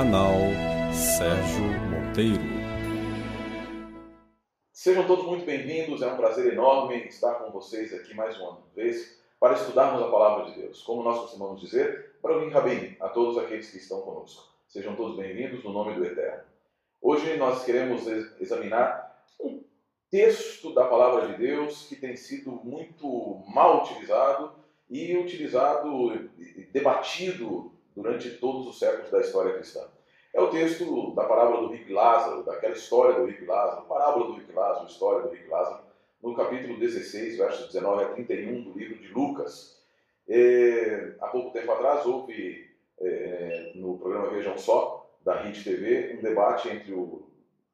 Canal Sérgio Monteiro. Sejam todos muito bem-vindos, é um prazer enorme estar com vocês aqui mais uma vez para estudarmos a palavra de Deus. Como nós costumamos dizer, para o Rabim, a todos aqueles que estão conosco. Sejam todos bem-vindos no nome do Eterno. Hoje nós queremos examinar um texto da palavra de Deus que tem sido muito mal utilizado e utilizado debatido durante todos os séculos da história cristã. É o texto da parábola do rico Lázaro, daquela história do rico Lázaro, parábola do rico Lázaro, história do rico Lázaro, no capítulo 16, versos 19 a 31 do livro de Lucas. E, há pouco tempo atrás houve é, no programa Vejam Só, da RIT TV, um debate entre o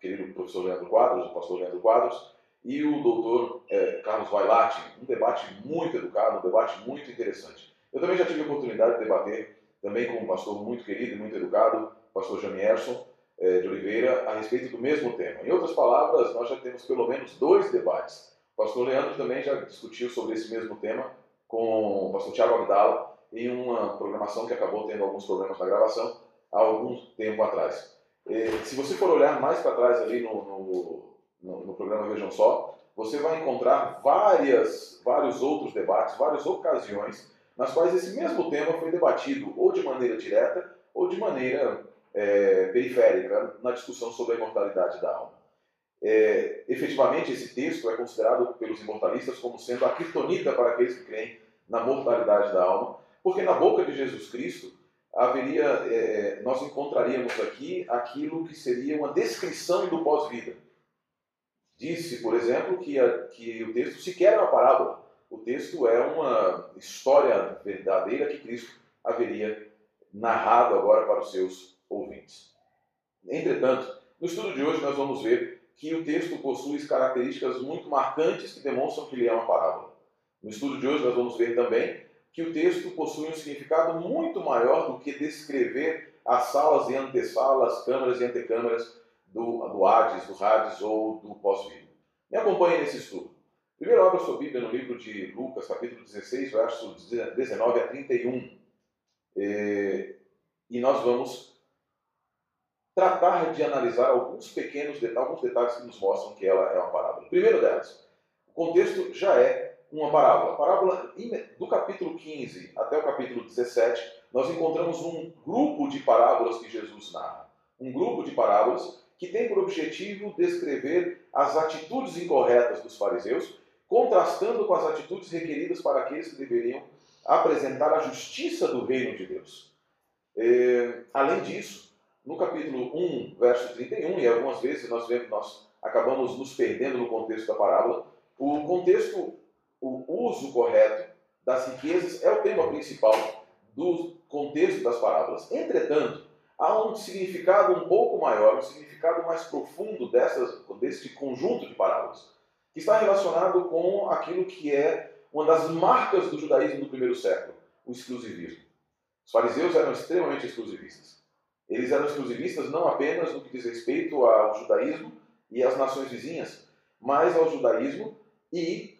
querido professor Leandro Quadros, o pastor Leandro Quadros, e o doutor é, Carlos Vailate, um debate muito educado, um debate muito interessante. Eu também já tive a oportunidade de debater também com um pastor muito querido e muito educado, pastor Jamierson é, de Oliveira, a respeito do mesmo tema. Em outras palavras, nós já temos pelo menos dois debates. O pastor Leandro também já discutiu sobre esse mesmo tema com o pastor Tiago Abdala em uma programação que acabou tendo alguns problemas na gravação há algum tempo atrás. E, se você for olhar mais para trás ali no, no, no, no programa Vejam Só, você vai encontrar várias, vários outros debates, várias ocasiões nas quais esse mesmo tema foi debatido ou de maneira direta ou de maneira é, periférica na discussão sobre a imortalidade da alma. É, efetivamente, esse texto é considerado pelos imortalistas como sendo a criptonita para aqueles que creem na mortalidade da alma, porque na boca de Jesus Cristo haveria, é, é nós encontraríamos aqui aquilo que seria uma descrição do pós-vida. Disse, por exemplo, que, a, que o texto sequer é uma parábola. O texto é uma história verdadeira que Cristo haveria narrado agora para os seus ouvintes. Entretanto, no estudo de hoje nós vamos ver que o texto possui características muito marcantes que demonstram que ele é uma parábola. No estudo de hoje nós vamos ver também que o texto possui um significado muito maior do que descrever as salas e antessalas, câmaras e antecâmaras do, do Hades, do Hades ou do pós-vida. Me acompanhe nesse estudo. Primeiro, abra sua Bíblia no livro de Lucas, capítulo 16, versos 19 a 31. E, e nós vamos tratar de analisar alguns pequenos detalhes, alguns detalhes que nos mostram que ela é uma parábola. Primeiro delas, o contexto já é uma parábola. A parábola do capítulo 15 até o capítulo 17, nós encontramos um grupo de parábolas que Jesus narra. Um grupo de parábolas que tem por objetivo descrever as atitudes incorretas dos fariseus, contrastando com as atitudes requeridas para aqueles que deveriam apresentar a justiça do reino de Deus. É, além disso, no capítulo 1, verso 31, e algumas vezes nós vemos, nós acabamos nos perdendo no contexto da parábola, o contexto, o uso correto das riquezas é o tema principal do contexto das parábolas. Entretanto, há um significado um pouco maior, um significado mais profundo dessas, deste conjunto de parábolas, que está relacionado com aquilo que é uma das marcas do judaísmo do primeiro século, o exclusivismo. Os fariseus eram extremamente exclusivistas. Eles eram exclusivistas não apenas no que diz respeito ao judaísmo e às nações vizinhas, mas ao judaísmo e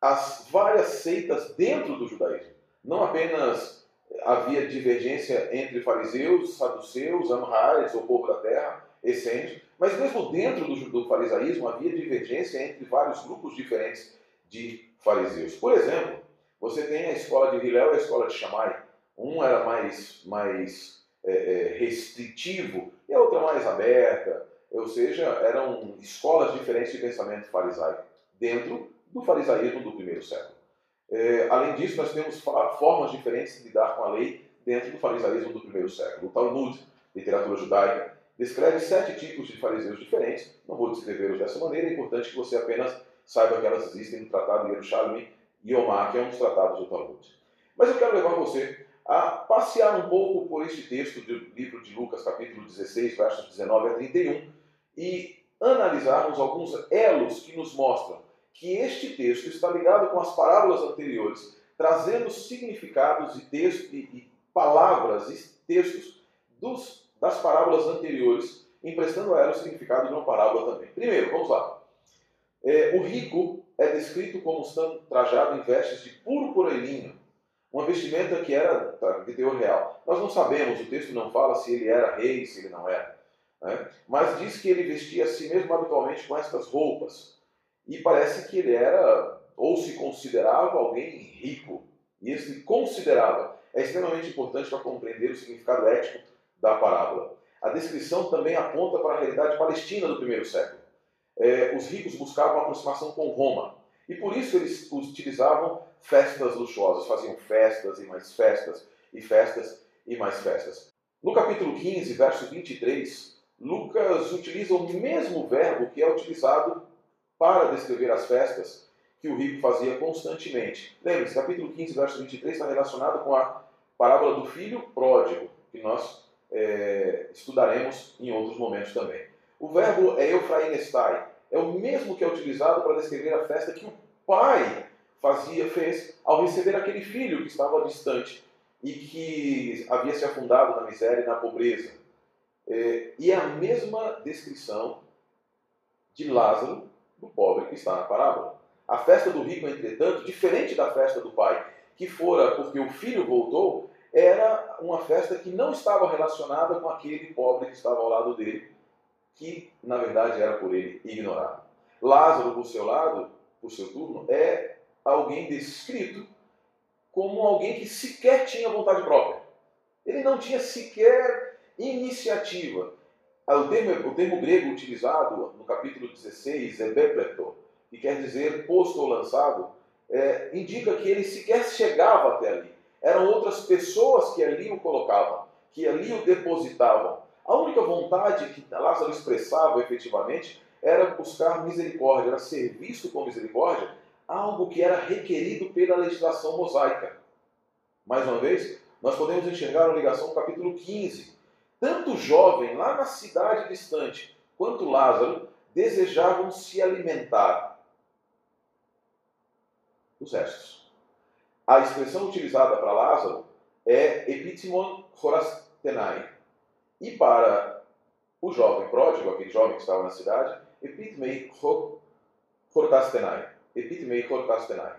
às várias seitas dentro do judaísmo. Não apenas havia divergência entre fariseus, saduceus, amhares, o povo da terra, essênios, mas mesmo dentro do, do farisaísmo havia divergência entre vários grupos diferentes de fariseus. Por exemplo, você tem a escola de Hillel e a escola de Shammai. Um era mais, mais é, é, restritivo e a outra mais aberta, ou seja, eram escolas diferentes de pensamento farisaico dentro do farisaísmo do primeiro século. É, além disso, nós temos formas diferentes de lidar com a lei dentro do farisaísmo do primeiro século. O Talmud, literatura judaica, descreve sete tipos de fariseus diferentes. Não vou descrevê-los dessa maneira, é importante que você apenas saiba que elas existem no Tratado de Yerushalmi e Omar, que é um dos tratados do Talmud. Mas eu quero levar você a passear um pouco por este texto do livro de Lucas, capítulo 16, versos 19 a 31, e analisarmos alguns elos que nos mostram que este texto está ligado com as parábolas anteriores, trazendo significados e, texto, e, palavras e textos dos, das parábolas anteriores, emprestando a ela o significado de uma parábola também. Primeiro, vamos lá. É, o rico é descrito como estando trajado em vestes de púrpura e linho. Uma vestimenta que era de teor real. Nós não sabemos, o texto não fala se ele era rei, se ele não era. Né? Mas diz que ele vestia a si mesmo habitualmente com estas roupas. E parece que ele era, ou se considerava, alguém rico. E esse considerava é extremamente importante para compreender o significado ético da parábola. A descrição também aponta para a realidade palestina do primeiro século. É, os ricos buscavam aproximação com Roma. E por isso eles utilizavam festas luxuosas, faziam festas e mais festas, e festas e mais festas. No capítulo 15, verso 23, Lucas utiliza o mesmo verbo que é utilizado para descrever as festas que o rico fazia constantemente. Lembre-se, capítulo 15, verso 23 está relacionado com a parábola do filho pródigo, que nós é, estudaremos em outros momentos também. O verbo é eufrainestai, é o mesmo que é utilizado para descrever a festa que o pai fazia, fez ao receber aquele filho que estava distante e que havia se afundado na miséria e na pobreza. É, e é a mesma descrição de Lázaro, do pobre que está na parábola. A festa do rico, entretanto, diferente da festa do pai, que fora porque o filho voltou, era uma festa que não estava relacionada com aquele pobre que estava ao lado dele, que na verdade era por ele ignorado. Lázaro, por seu lado, por seu turno, é alguém descrito como alguém que sequer tinha vontade própria. Ele não tinha sequer iniciativa. Ah, o termo, o termo grego utilizado no capítulo 16 é bepleto, que quer dizer posto ou lançado, é, indica que ele sequer chegava até ali. Eram outras pessoas que ali o colocavam, que ali o depositavam. A única vontade que Lázaro expressava efetivamente era buscar misericórdia, era ser visto com misericórdia algo que era requerido pela legislação mosaica. Mais uma vez, nós podemos enxergar uma ligação no capítulo 15. Tanto o jovem lá na cidade distante, quanto Lázaro, desejavam se alimentar dos restos. A expressão utilizada para Lázaro é epitimon horastenai. E para o jovem pródigo, aquele jovem que estava na cidade, epitmei hortastenai epitmei cortastenai.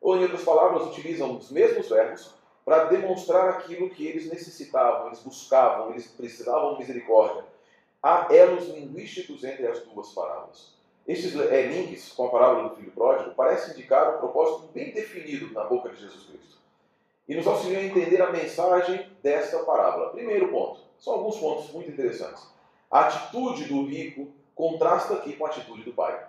Ou, em outras palavras, utilizam os mesmos verbos para demonstrar aquilo que eles necessitavam, eles buscavam, eles precisavam de misericórdia. Há elos linguísticos entre as duas parábolas. Estes é, links com a parábola do filho pródigo parecem indicar um propósito bem definido na boca de Jesus Cristo. E nos auxiliam a entender a mensagem desta parábola. Primeiro ponto, são alguns pontos muito interessantes. A atitude do rico contrasta aqui com a atitude do pai.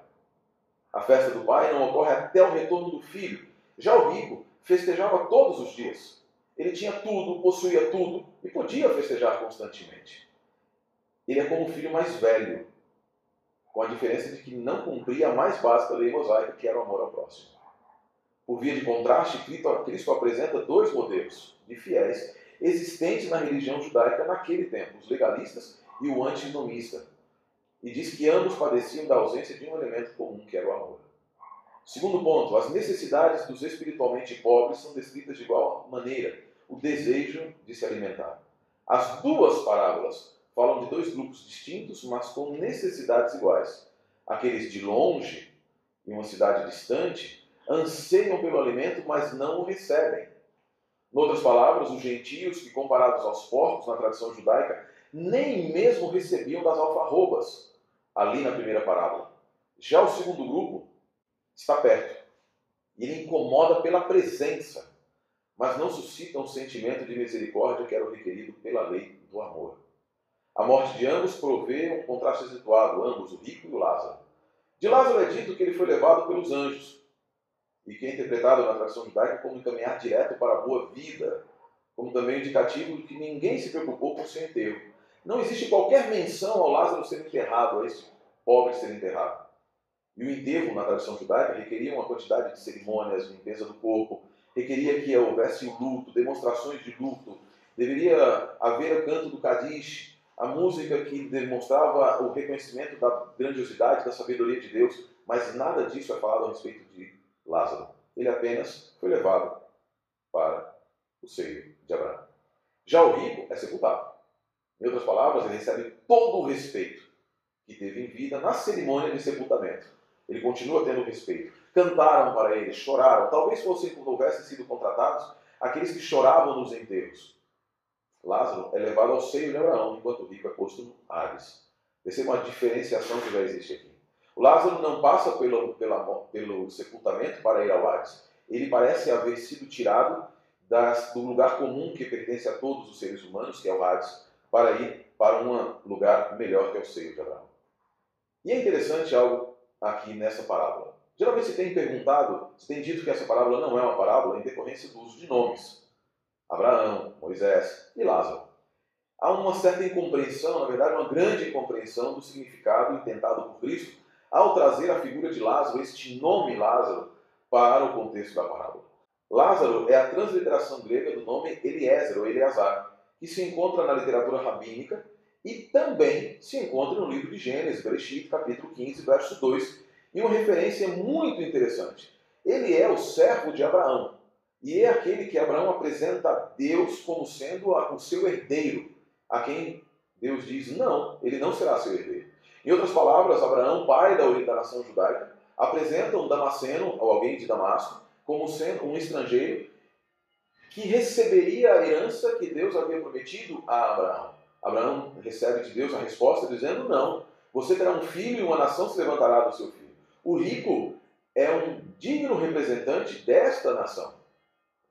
A festa do pai não ocorre até o retorno do filho. Já o rico festejava todos os dias. Ele tinha tudo, possuía tudo e podia festejar constantemente. Ele é como o filho mais velho, com a diferença de que não cumpria a mais básica lei mosaica, que era o amor ao próximo. Por via de contraste, Cristo apresenta dois modelos de fiéis existentes na religião judaica naquele tempo, os legalistas e o antinomista, e diz que ambos padeciam da ausência de um elemento comum, que era o amor. Segundo ponto, as necessidades dos espiritualmente pobres são descritas de igual maneira, o desejo de se alimentar. As duas parábolas falam de dois grupos distintos, mas com necessidades iguais. Aqueles de longe, em uma cidade distante, anseiam pelo alimento, mas não o recebem. Em outras palavras, os gentios, que comparados aos porcos na tradição judaica, nem mesmo recebiam das alfarrobas, ali na primeira parábola. Já o segundo grupo está perto. Ele incomoda pela presença, mas não suscita um sentimento de misericórdia que era o requerido pela lei do amor. A morte de ambos provê um contraste acentuado, ambos, o rico e o Lázaro. De Lázaro é dito que ele foi levado pelos anjos, e que é interpretado na tradição judaica como caminhar direto para a boa vida, como também indicativo de que ninguém se preocupou com seu enterro. Não existe qualquer menção ao Lázaro ser enterrado, a esse pobre ser enterrado. E o enterro, na tradição judaica, requeria uma quantidade de cerimônias, limpeza do corpo, requeria que houvesse o luto, demonstrações de luto, deveria haver o canto do Kadish, a música que demonstrava o reconhecimento da grandiosidade, da sabedoria de Deus, mas nada disso é falado a respeito de Lázaro. Ele apenas foi levado para o seio de Abraão. Já o rico é sepultado. Em outras palavras, ele recebe todo o respeito que teve em vida na cerimônia de sepultamento. Ele continua tendo respeito. Cantaram para ele, choraram, talvez fossem houvessem sido contratados aqueles que choravam nos enterros. Lázaro é levado ao seio de Abraão, enquanto rico é posto no Hades. Perceba uma diferenciação que já existe aqui. O Lázaro não passa pelo, pela, pelo sepultamento para ir ao Hades. Ele parece haver sido tirado das, do lugar comum que pertence a todos os seres humanos, que é o Hades, para ir para um lugar melhor que é o seio de Abraão. E é interessante algo aqui nessa parábola. Geralmente se tem perguntado, se tem dito que essa parábola não é uma parábola em decorrência do uso de nomes. Abraão, Moisés e Lázaro. Há uma certa incompreensão, na verdade, uma grande incompreensão do significado intentado por Cristo ao trazer a figura de Lázaro, este nome Lázaro, para o contexto da parábola. Lázaro é a transliteração grega do nome Eliezer ou Eleazar, que se encontra na literatura rabínica e também se encontra no livro de Gênesis, Bereshit, capítulo 15, verso 2, e uma referência muito interessante. Ele é o servo de Abraão, e é aquele que Abraão apresenta a Deus como sendo o seu herdeiro, a quem Deus diz: não, ele não será seu herdeiro. Em outras palavras, Abraão, pai da, da nação judaica, apresenta um Damasceno, ou alguém de Damasco, como sendo um estrangeiro que receberia a herança que Deus havia prometido a Abraão. Abraão recebe de Deus a resposta dizendo: Não, você terá um filho e uma nação se levantará do seu filho. O rico é um digno representante desta nação,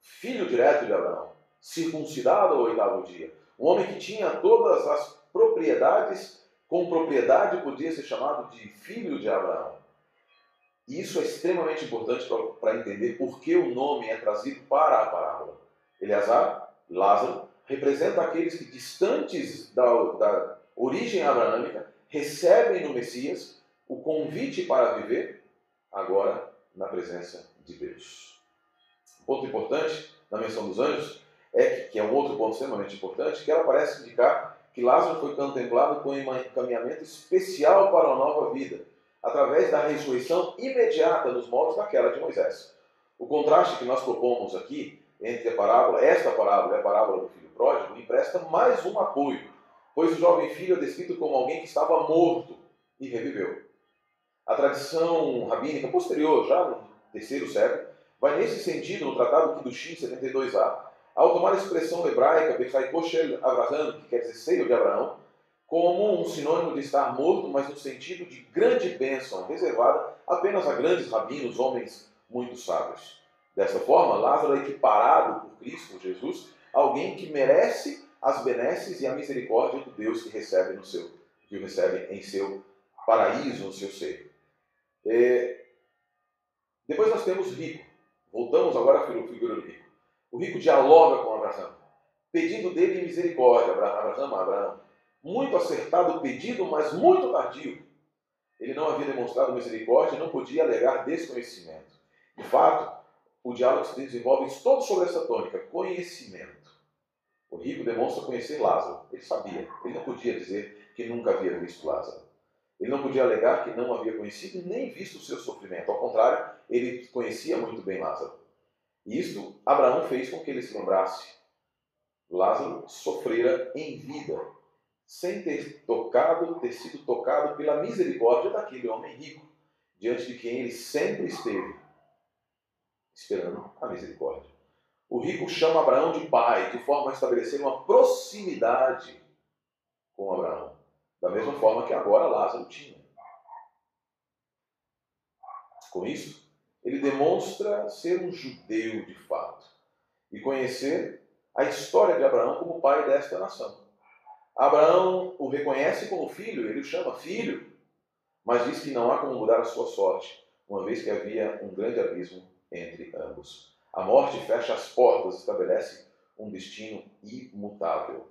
filho direto de Abraão, circuncidado ao oitavo dia, um homem que tinha todas as propriedades, com propriedade podia ser chamado de filho de Abraão. E isso é extremamente importante para entender por que o nome é trazido para a parábola. Eleazar, Lázaro, representa aqueles que, distantes da, da origem abraâmica, recebem no Messias o convite para viver agora na presença de Deus. Um ponto importante na menção dos anjos é que, que é um outro ponto extremamente importante, que ela parece indicar que Lázaro foi contemplado com um encaminhamento especial para uma nova vida, através da ressurreição imediata nos moldes daquela de Moisés. O contraste que nós propomos aqui entre a parábola, esta parábola e a parábola do filho pródigo, empresta mais um apoio, pois o jovem filho é descrito como alguém que estava morto e reviveu. A tradição rabínica posterior, já no terceiro século, vai nesse sentido no Tratado Kiddushin 72a, ao tomar a expressão hebraica Bechai Koshel Abraham, que quer dizer seio de Abraão, como um sinônimo de estar morto, mas no sentido de grande bênção, reservada apenas a grandes rabinos, homens muito sábios. Dessa forma, Lázaro é equiparado por Cristo, Jesus, a alguém que merece as benesses e a misericórdia do Deus que recebe no seu, que o recebe em seu paraíso, no seu seio. É... Depois nós temos rico. Voltamos agora à figura do rico. O rico dialoga com Abraão, pedindo dele misericórdia. Abraão, Abraão, muito acertado o pedido, mas muito tardio. Ele não havia demonstrado misericórdia e não podia alegar desconhecimento. De fato, o diálogo se desenvolve todo sobre essa tônica, conhecimento. O rico demonstra conhecer Lázaro. Ele sabia. Ele não podia dizer que nunca havia visto Lázaro. Ele não podia alegar que não havia conhecido nem visto o seu sofrimento. Ao contrário, ele conhecia muito bem Lázaro. E isto Abraão fez com que ele se lembrasse. Lázaro sofrera em vida, sem ter tocado, ter sido tocado pela misericórdia daquele homem rico, diante de quem ele sempre esteve, esperando a misericórdia. O rico chama Abraão de pai, de forma a estabelecer uma proximidade com Abraão, da mesma forma que agora Lázaro tinha. Com isso, ele demonstra ser um judeu de fato e conhecer a história de Abraão como pai desta nação. Abraão o reconhece como filho, ele o chama filho, mas diz que não há como mudar a sua sorte, uma vez que havia um grande abismo entre ambos. A morte fecha as portas, estabelece um destino imutável.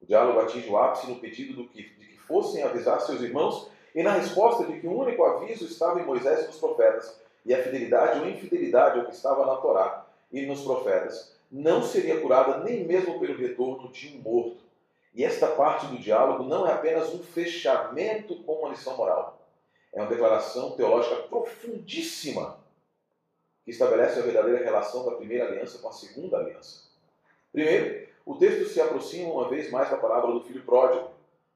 O diálogo atinge o ápice no pedido do que, de que fossem avisar seus irmãos e na resposta de que o único aviso estava em Moisés e nos profetas, e a fidelidade ou infidelidade ao que estava na Torá e nos profetas não seria curada nem mesmo pelo retorno de um morto. E esta parte do diálogo não é apenas um fechamento com uma lição moral. É uma declaração teológica profundíssima que estabelece a verdadeira relação da primeira aliança com a segunda aliança. Primeiro, o texto se aproxima uma vez mais da parábola do filho pródigo,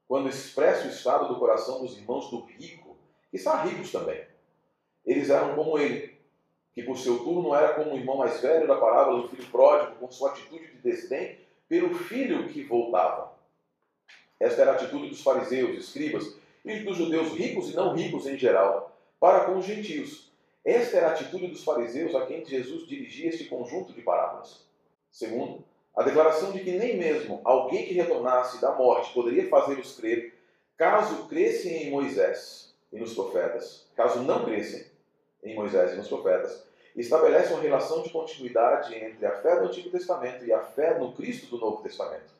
quando expressa o estado do coração dos irmãos do rico, que são ricos também. Eles eram como ele, que por seu turno era como o irmão mais velho da parábola do filho pródigo, com sua atitude de desdém pelo filho que voltava. Esta era a atitude dos fariseus, escribas e dos judeus ricos e não ricos em geral, para com os gentios. Esta era a atitude dos fariseus a quem Jesus dirigia este conjunto de parábolas. Segundo, a declaração de que nem mesmo alguém que retornasse da morte poderia fazê-los crer, caso crescem em Moisés e nos profetas, caso não crescem em Moisés e nos profetas, estabelece uma relação de continuidade entre a fé do Antigo Testamento e a fé no Cristo do Novo Testamento.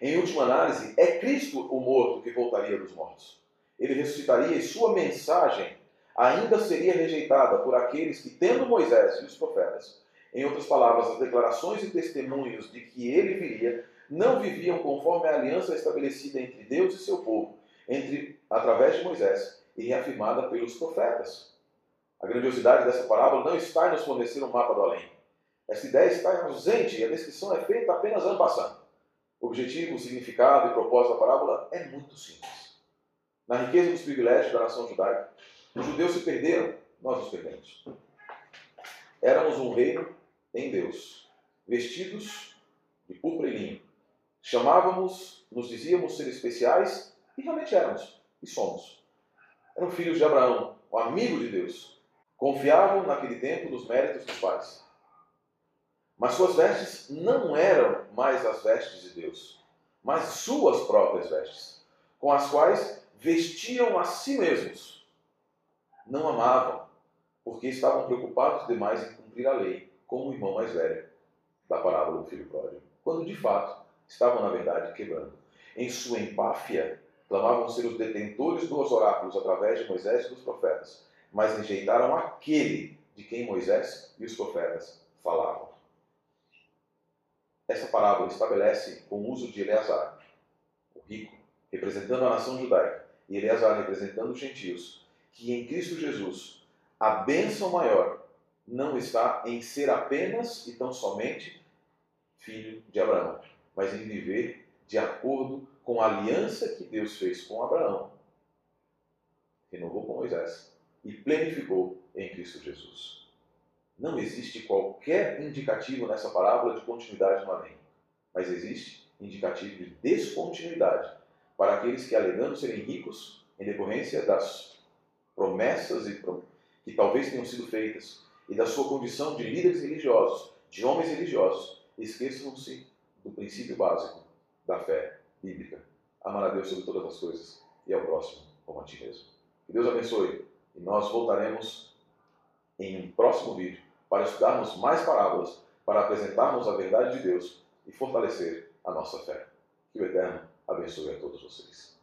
Em última análise, é Cristo o morto que voltaria dos mortos. Ele ressuscitaria e sua mensagem ainda seria rejeitada por aqueles que, tendo Moisés e os profetas, em outras palavras, as declarações e testemunhos de que ele viria, não viviam conforme a aliança estabelecida entre Deus e seu povo, entre através de Moisés e reafirmada pelos profetas. A grandiosidade dessa parábola não está em nos fornecer um mapa do além. Essa ideia está ausente e a descrição é feita apenas ano passando. O objetivo, o significado e propósito da parábola é muito simples. Na riqueza dos privilégios da nação judaica, os judeus se perderam, nós nos perdemos. Éramos um reino em Deus, vestidos de púrpura e linho. Chamávamos, nos dizíamos ser especiais e realmente éramos, e somos. Eram filhos de Abraão, o amigo de Deus. Confiavam naquele tempo nos méritos dos pais. Mas suas vestes não eram mais as vestes de Deus, mas suas próprias vestes, com as quais vestiam a si mesmos. Não amavam, porque estavam preocupados demais em cumprir a lei como o irmão mais velho da parábola do filho pródigo, quando de fato estavam, na verdade, quebrando. Em sua empáfia, clamavam ser os detentores dos oráculos através de Moisés e dos profetas, mas rejeitaram aquele de quem Moisés e os profetas falavam. Essa parábola estabelece, com o uso de Eleazar, o rico, representando a nação judaica, e Eleazar representando os gentios, que em Cristo Jesus a bênção maior não está em ser apenas e tão somente filho de Abraão, mas em viver de acordo com a aliança que Deus fez com Abraão, renovou com Moisés e planificou em Cristo Jesus. Não existe qualquer indicativo nessa parábola de continuidade no além, mas existe indicativo de descontinuidade para aqueles que, alegando serem ricos em decorrência das promessas que talvez tenham sido feitas e da sua condição de líderes religiosos, de homens religiosos, esqueçam-se do princípio básico da fé bíblica. Amar a Deus sobre todas as coisas e ao próximo como a ti mesmo. Que Deus abençoe e nós voltaremos em um próximo vídeo para estudarmos mais parábolas, para apresentarmos a verdade de Deus e fortalecer a nossa fé. Que o Eterno abençoe a todos vocês.